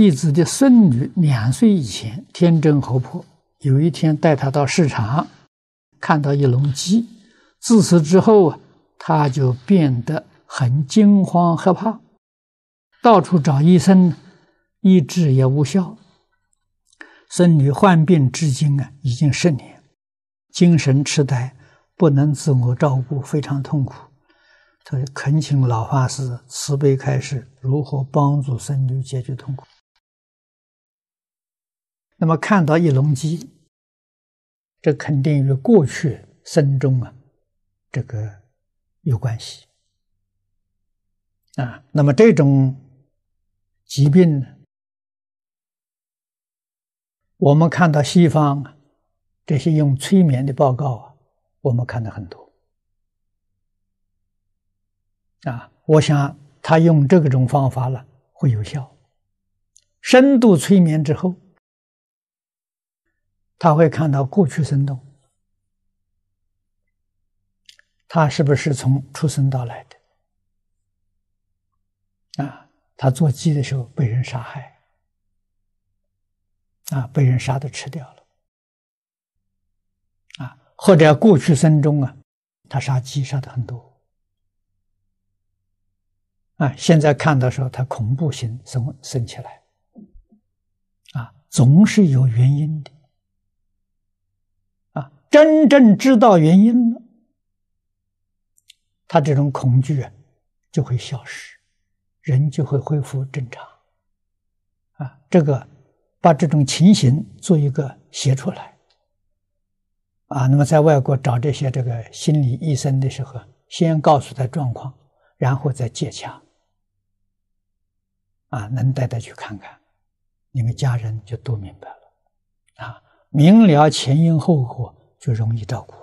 弟子的孙女两岁以前天真活泼，有一天带她到市场，看到一笼鸡，自此之后啊，她就变得很惊慌害怕，到处找医生，医治也无效。孙女患病至今啊，已经十年，精神痴呆，不能自我照顾，非常痛苦。他恳请老法师慈悲开示，如何帮助孙女解决痛苦。那么看到一笼鸡，这肯定与过去生中啊，这个有关系啊。那么这种疾病呢？我们看到西方这些用催眠的报告啊，我们看到很多啊。我想他用这种方法了会有效。深度催眠之后，他会看到过去生动，他是不是从出生到来的？啊，他做鸡的时候被人杀害。啊，被人杀的吃掉了，啊，或者过去生中啊，他杀鸡杀的很多，啊，现在看到时候他恐怖心生生起来，啊，总是有原因的，真正知道原因了，他这种恐惧啊就会消失，人就会恢复正常，啊，这个。把这种情形做一个写出来，啊，那么在外国找这些这个心理医生的时候，先告诉他状况，然后再接洽，啊，能带他去看看，你们家人就都明白了，啊，明了前因后果就容易照顾。